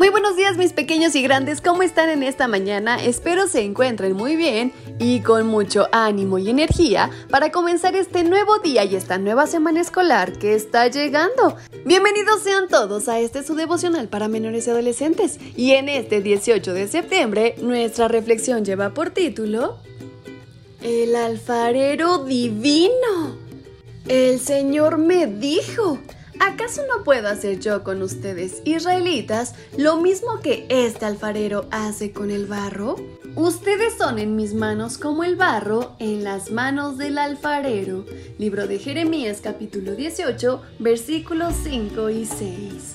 Muy buenos días mis pequeños y grandes, ¿cómo están en esta mañana? Espero se encuentren muy bien y con mucho ánimo y energía para comenzar este nuevo día y esta nueva semana escolar que está llegando. Bienvenidos sean todos a este su devocional para menores y adolescentes y en este 18 de septiembre nuestra reflexión lleva por título El alfarero divino. El Señor me dijo. ¿Acaso no puedo hacer yo con ustedes, israelitas, lo mismo que este alfarero hace con el barro? Ustedes son en mis manos como el barro en las manos del alfarero. Libro de Jeremías capítulo 18 versículos 5 y 6.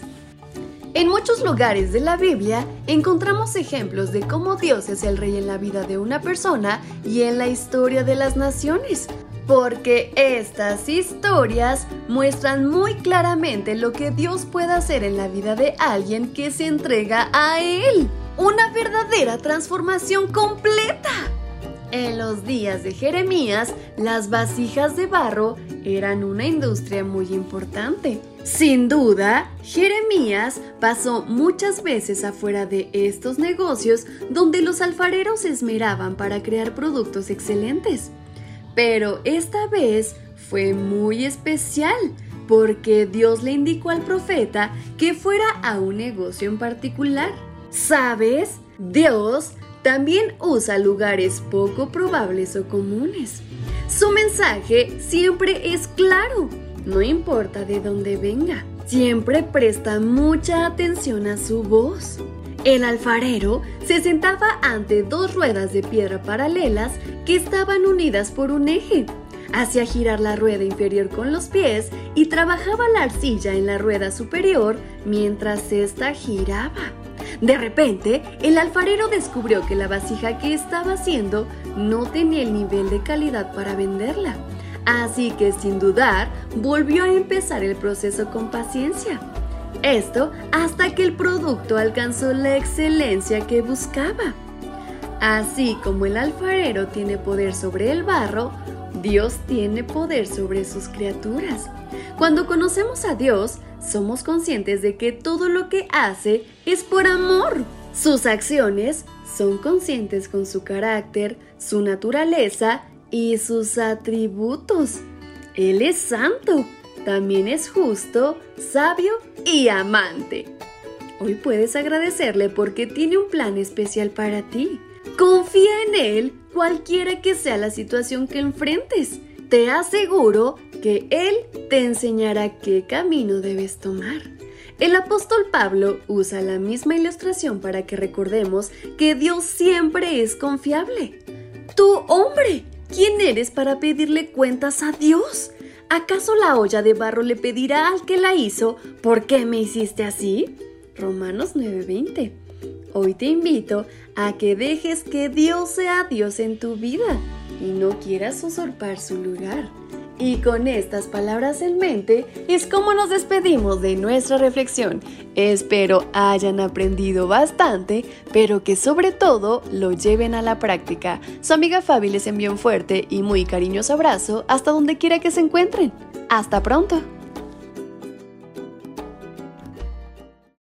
En muchos lugares de la Biblia encontramos ejemplos de cómo Dios es el rey en la vida de una persona y en la historia de las naciones porque estas historias muestran muy claramente lo que Dios puede hacer en la vida de alguien que se entrega a Él. Una verdadera transformación completa. En los días de Jeremías, las vasijas de barro eran una industria muy importante. Sin duda, Jeremías pasó muchas veces afuera de estos negocios donde los alfareros se esmeraban para crear productos excelentes. Pero esta vez fue muy especial porque Dios le indicó al profeta que fuera a un negocio en particular. ¿Sabes? Dios también usa lugares poco probables o comunes. Su mensaje siempre es claro, no importa de dónde venga. Siempre presta mucha atención a su voz. El alfarero se sentaba ante dos ruedas de piedra paralelas que estaban unidas por un eje. Hacía girar la rueda inferior con los pies y trabajaba la arcilla en la rueda superior mientras ésta giraba. De repente, el alfarero descubrió que la vasija que estaba haciendo no tenía el nivel de calidad para venderla. Así que sin dudar, volvió a empezar el proceso con paciencia. Esto hasta que el producto alcanzó la excelencia que buscaba. Así como el alfarero tiene poder sobre el barro, Dios tiene poder sobre sus criaturas. Cuando conocemos a Dios, somos conscientes de que todo lo que hace es por amor. Sus acciones son conscientes con su carácter, su naturaleza y sus atributos. Él es santo, también es justo, sabio y amante. Hoy puedes agradecerle porque tiene un plan especial para ti. Confía en Él cualquiera que sea la situación que enfrentes. Te aseguro que Él te enseñará qué camino debes tomar. El apóstol Pablo usa la misma ilustración para que recordemos que Dios siempre es confiable. Tú, hombre, ¿quién eres para pedirle cuentas a Dios? ¿Acaso la olla de barro le pedirá al que la hizo, ¿por qué me hiciste así? Romanos 9:20. Hoy te invito a que dejes que Dios sea Dios en tu vida y no quieras usurpar su lugar. Y con estas palabras en mente es como nos despedimos de nuestra reflexión. Espero hayan aprendido bastante, pero que sobre todo lo lleven a la práctica. Su amiga Fabi les envió un fuerte y muy cariñoso abrazo hasta donde quiera que se encuentren. Hasta pronto.